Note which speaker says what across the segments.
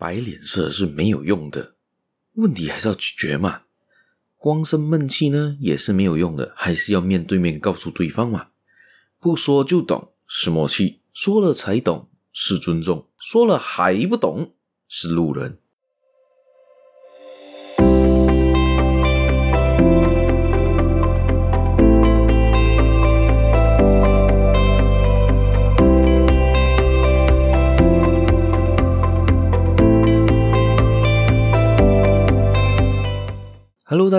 Speaker 1: 摆脸色是没有用的，问题还是要解决嘛。光生闷气呢也是没有用的，还是要面对面告诉对方嘛。不说就懂是默契，说了才懂是尊重，说了还不懂是路人。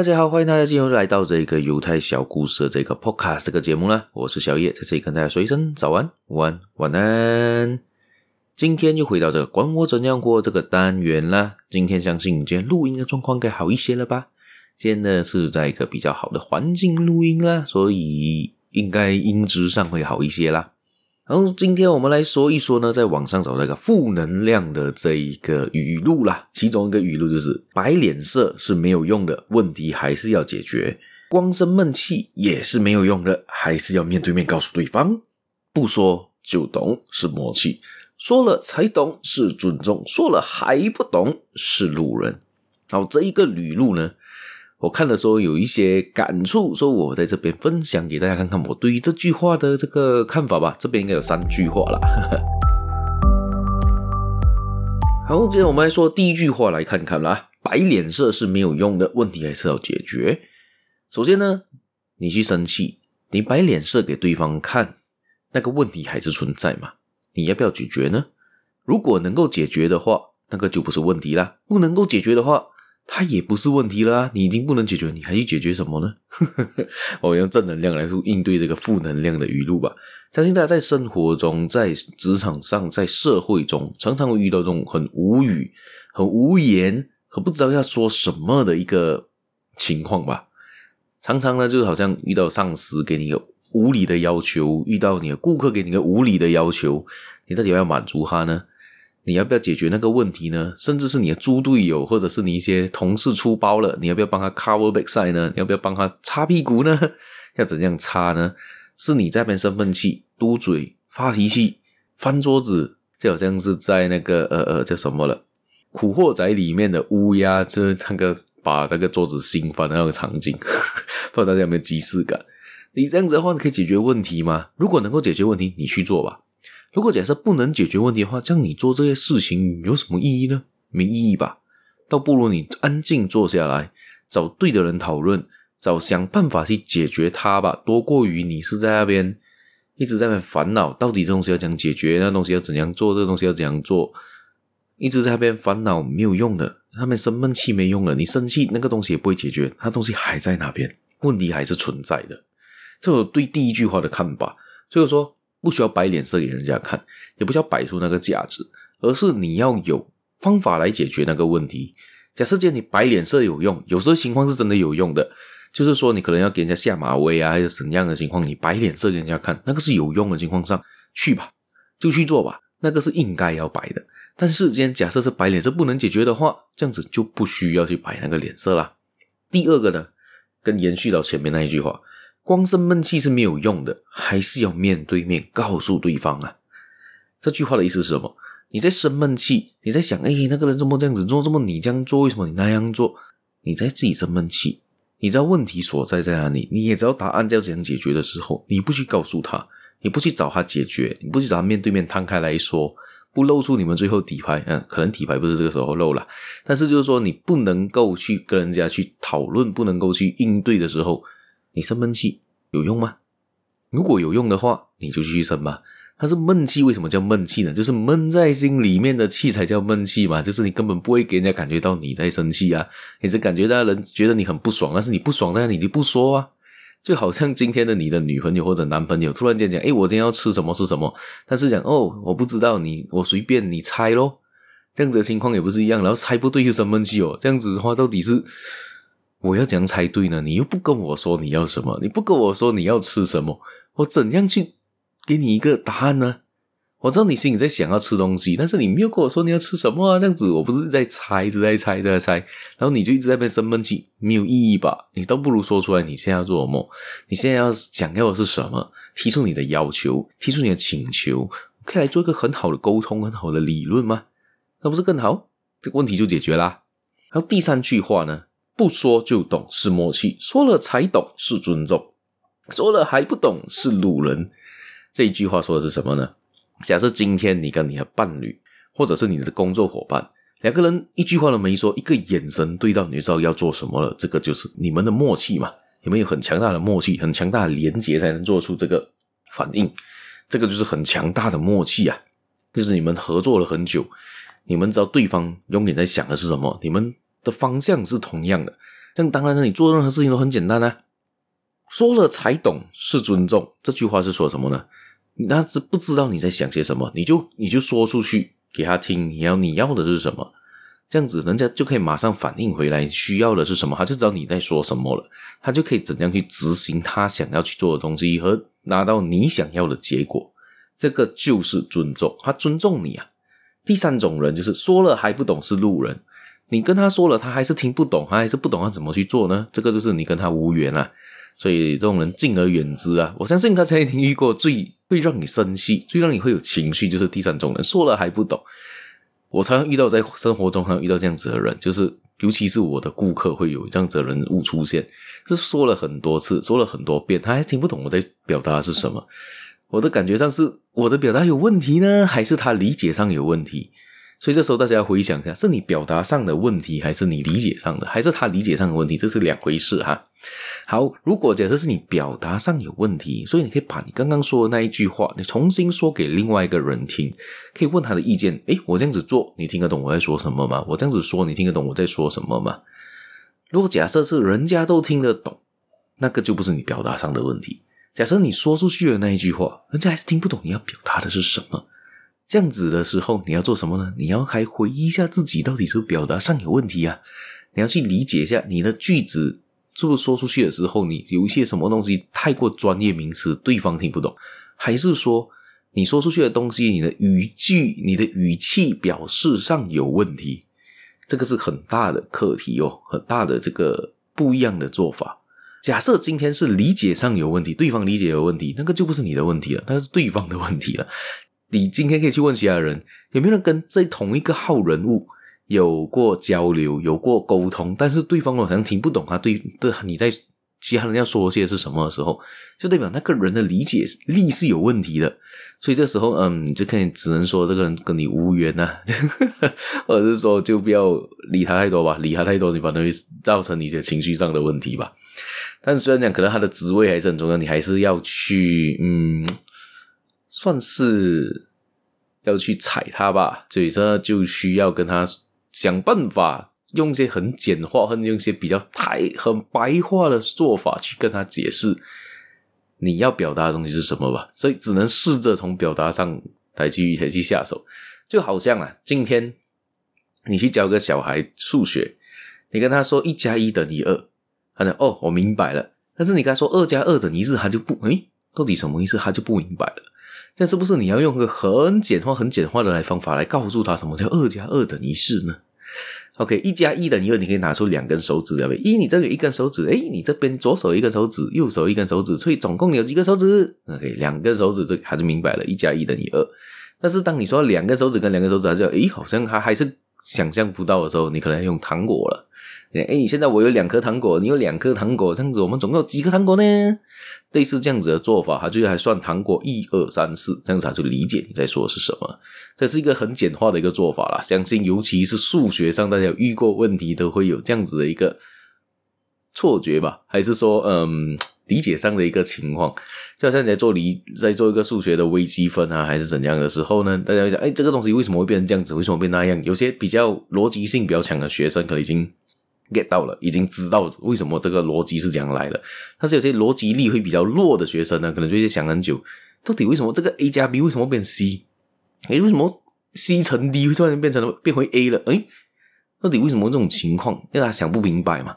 Speaker 1: 大家好，欢迎大家今天来到这个犹太小故事的这个 Podcast 这个节目呢，我是小叶，在这里跟大家说一声早安、午安、晚安。今天又回到这个管我怎样过这个单元啦。今天相信今天录音的状况该好一些了吧？今天呢是在一个比较好的环境录音啦，所以应该音质上会好一些啦。然后今天我们来说一说呢，在网上找到一个负能量的这一个语录啦。其中一个语录就是：摆脸色是没有用的，问题还是要解决；光生闷气也是没有用的，还是要面对面告诉对方。不说就懂是默契，说了才懂是尊重，说了还不懂是路人。好，这一个语录呢，我看的时候有一些感触，说我在这边分享给大家看看我对于这句话的这个看法吧。这边应该有三句话啦。好，接着我们来说第一句话，来看看啦。摆脸色是没有用的，问题还是要解决。首先呢，你去生气，你摆脸色给对方看，那个问题还是存在嘛？你要不要解决呢？如果能够解决的话，那个就不是问题啦；不能够解决的话，它也不是问题了啊！你已经不能解决，你还去解决什么呢？我用正能量来应对这个负能量的语录吧。相信大家在生活中、在职场上、在社会中，常常会遇到这种很无语、很无言、很不知道要说什么的一个情况吧。常常呢，就好像遇到上司给你个无理的要求，遇到你的顾客给你个无理的要求，你到底要不要满足他呢？你要不要解决那个问题呢？甚至是你的猪队友，或者是你一些同事出包了，你要不要帮他 cover backside 呢？你要不要帮他擦屁股呢？要怎样擦呢？是你在边生闷气、嘟嘴、发脾气、翻桌子，就好像是在那个呃呃叫什么了，《古惑仔》里面的乌鸦，就是那个把那个桌子掀翻的那个场景，不知道大家有没有即视感？你这样子的话，你可以解决问题吗？如果能够解决问题，你去做吧。如果假设不能解决问题的话，这样你做这些事情有什么意义呢？没意义吧？倒不如你安静坐下来，找对的人讨论，找想办法去解决它吧，多过于你是在那边一直在那边烦恼，到底这东西要怎样解决，那东西要怎样做，这东西要怎样做，一直在那边烦恼没有用的，他们生闷气没用了，你生气那个东西也不会解决，那东西还在那边，问题还是存在的。这是我对第一句话的看法，所以说。不需要摆脸色给人家看，也不需要摆出那个架子，而是你要有方法来解决那个问题。假设见你摆脸色有用，有时候情况是真的有用的，就是说你可能要给人家下马威啊，还是怎样的情况，你摆脸色给人家看，那个是有用的情况上去吧，就去做吧，那个是应该要摆的。但是今天假设是摆脸色不能解决的话，这样子就不需要去摆那个脸色啦。第二个呢，跟延续到前面那一句话。光生闷气是没有用的，还是要面对面告诉对方啊。这句话的意思是什么？你在生闷气，你在想，哎，那个人怎么这样子做，这么你这样做，为什么你那样做？你在自己生闷气，你知道问题所在在哪里，你也知道答案要怎样解决的时候，你不去告诉他，你不去找他解决，你不去找他面对面摊开来说，不露出你们最后底牌，嗯，可能底牌不是这个时候露了，但是就是说你不能够去跟人家去讨论，不能够去应对的时候。你生闷气有用吗？如果有用的话，你就继续生吧。它是闷气，为什么叫闷气呢？就是闷在心里面的气才叫闷气嘛。就是你根本不会给人家感觉到你在生气啊，你只感觉到人觉得你很不爽，但是你不爽，但是你就不说啊。就好像今天的你的女朋友或者男朋友突然间讲：“诶，我今天要吃什么是什么？”但是讲：“哦，我不知道，你我随便你猜咯。”这样子的情况也不是一样，然后猜不对就生闷气哦。这样子的话，到底是？我要怎样猜对呢？你又不跟我说你要什么，你不跟我说你要吃什么，我怎样去给你一个答案呢？我知道你心里在想要吃东西，但是你没有跟我说你要吃什么啊？这样子我不是在猜，一直在猜，在猜，然后你就一直在那边生闷气，没有意义吧？你倒不如说出来，你现在要做什么？你现在要想要的是什么？提出你的要求，提出你的请求，可以来做一个很好的沟通，很好的理论吗？那不是更好？这个问题就解决啦。然后第三句话呢，不说就懂是默契，说了才懂是尊重，说了还不懂是路人。这一句话说的是什么呢？假设今天你跟你的伴侣，或者是你的工作伙伴，两个人一句话都没说，一个眼神对到，你知道要做什么了。这个就是你们的默契嘛？你们有很强大的默契，很强大的连结，才能做出这个反应。这个就是很强大的默契啊！就是你们合作了很久，你们知道对方永远在想的是什么，你们的方向是同样的。这样当然呢，你做任何事情都很简单啊。说了才懂是尊重，这句话是说什么呢？那是不知道你在想些什么，你就你就说出去给他听，你要你要的是什么，这样子人家就可以马上反应回来，需要的是什么，他就知道你在说什么了，他就可以怎样去执行他想要去做的东西和拿到你想要的结果，这个就是尊重，他尊重你啊。第三种人就是说了还不懂是路人，你跟他说了，他还是听不懂，他还是不懂他怎么去做呢？这个就是你跟他无缘啊。所以这种人敬而远之啊！我相信大家一定遇过最会让你生气、最让你会有情绪，就是第三种人，说了还不懂。我常常遇到在生活中，常常遇到这样子的人，就是尤其是我的顾客会有这样子的人物出现，是说了很多次，说了很多遍，他还听不懂我在表达是什么。我的感觉上是我的表达有问题呢，还是他理解上有问题？所以这时候大家要回想一下，是你表达上的问题，还是你理解上的，还是他理解上的问题？这是两回事哈。好，如果假设是你表达上有问题，所以你可以把你刚刚说的那一句话，你重新说给另外一个人听，可以问他的意见。诶，我这样子做，你听得懂我在说什么吗？我这样子说，你听得懂我在说什么吗？如果假设是人家都听得懂，那个就不是你表达上的问题。假设你说出去的那一句话，人家还是听不懂你要表达的是什么。这样子的时候，你要做什么呢？你要还回忆一下自己到底是表达上有问题啊！你要去理解一下你的句子是不是说出去的时候，你有一些什么东西太过专业名词，对方听不懂，还是说你说出去的东西，你的语句、你的语气表示上有问题？这个是很大的课题哦，很大的这个不一样的做法。假设今天是理解上有问题，对方理解有问题，那个就不是你的问题了，那是对方的问题了。你今天可以去问其他人，有没有人跟这同一个号人物有过交流、有过沟通，但是对方好像听不懂他对对你在其他人要说些是什么的时候，就代表那个人的理解力是有问题的。所以这时候，嗯，你就可以只能说这个人跟你无缘呐、啊，或者是说就不要理他太多吧，理他太多，你反而会造成你的情绪上的问题吧。但虽然讲，可能他的职位还是很重要，你还是要去，嗯。算是要去踩他吧，所以说就需要跟他想办法，用一些很简化，或者用一些比较太很白话的做法去跟他解释你要表达的东西是什么吧。所以只能试着从表达上来去来去下手，就好像啊，今天你去教个小孩数学，你跟他说一加一等于二，他说哦，我明白了。但是你跟他说二加二等于四，他就不，诶，到底什么意思？他就不明白了。这是不是你要用个很简化、很简化的来方法来告诉他什么叫二加二等于四呢？OK，一加一等于二，你可以拿出两根手指，对不对？一，你这个一根手指，诶，你这边左手一根手指，右手一根手指，所以总共有几个手指？OK，两根手指，这还是明白了，一加一等于二。但是当你说两根手指跟两根手指，还是诶，好像还还是想象不到的时候，你可能要用糖果了。哎，你现在我有两颗糖果，你有两颗糖果，这样子我们总共有几颗糖果呢？类似这样子的做法，他就还算糖果一二三四，这样子他就理解你在说是什么。这是一个很简化的一个做法啦，相信尤其是数学上大家有遇过问题，都会有这样子的一个错觉吧？还是说，嗯，理解上的一个情况，就好像你在做理，在做一个数学的微积分啊，还是怎样的时候呢？大家会想，哎，这个东西为什么会变成这样子？为什么变那样？有些比较逻辑性比较强的学生，可能已经。Get 到了，已经知道为什么这个逻辑是这样来的。但是有些逻辑力会比较弱的学生呢，可能就会想很久，到底为什么这个 A 加 B 为什么变 C？诶，为什么 C 乘 D 会突然变成变回 A 了？诶，到底为什么这种情况？因为他想不明白嘛。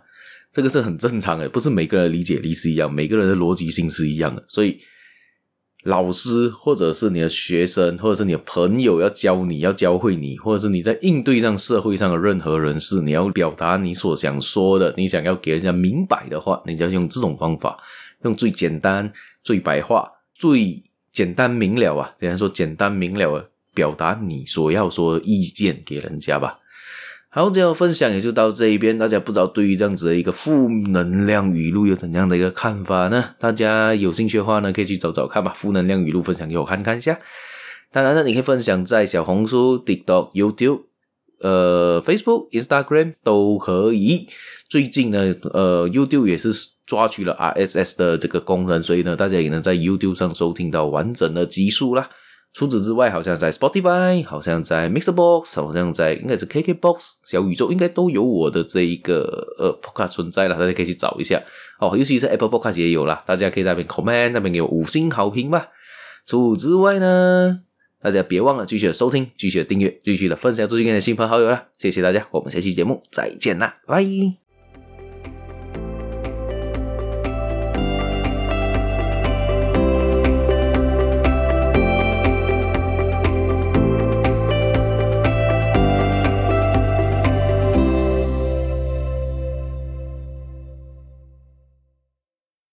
Speaker 1: 这个是很正常的，不是每个人理解力是一样，每个人的逻辑性是一样的，所以。老师，或者是你的学生，或者是你的朋友，要教你要教会你，或者是你在应对上社会上的任何人士，你要表达你所想说的，你想要给人家明白的话，你就要用这种方法，用最简单、最白话、最简单明了啊，人家说简单明了表达你所要说的意见给人家吧。好，这样分享也就到这一边。大家不知道对于这样子的一个负能量语录有怎样的一个看法呢？大家有兴趣的话呢，可以去找找看吧。负能量语录分享给我看看一下。当然呢，你可以分享在小红书、TikTok、YouTube、呃、Facebook、Instagram 都可以。最近呢，呃，YouTube 也是抓取了 RSS 的这个功能，所以呢，大家也能在 YouTube 上收听到完整的集数啦。除此之外，好像在 Spotify，好像在 Mixbox，好像在应该是 KKBox 小宇宙，应该都有我的这一个呃 Podcast 存在了，大家可以去找一下哦。尤其是 Apple Podcast 也有啦，大家可以在那边 comment，那边给我五星好评吧。除此之外呢，大家别忘了继续的收听，继续的订阅，继续的分享出去给你的亲朋好友啦。谢谢大家，我们下期节目再见啦，拜。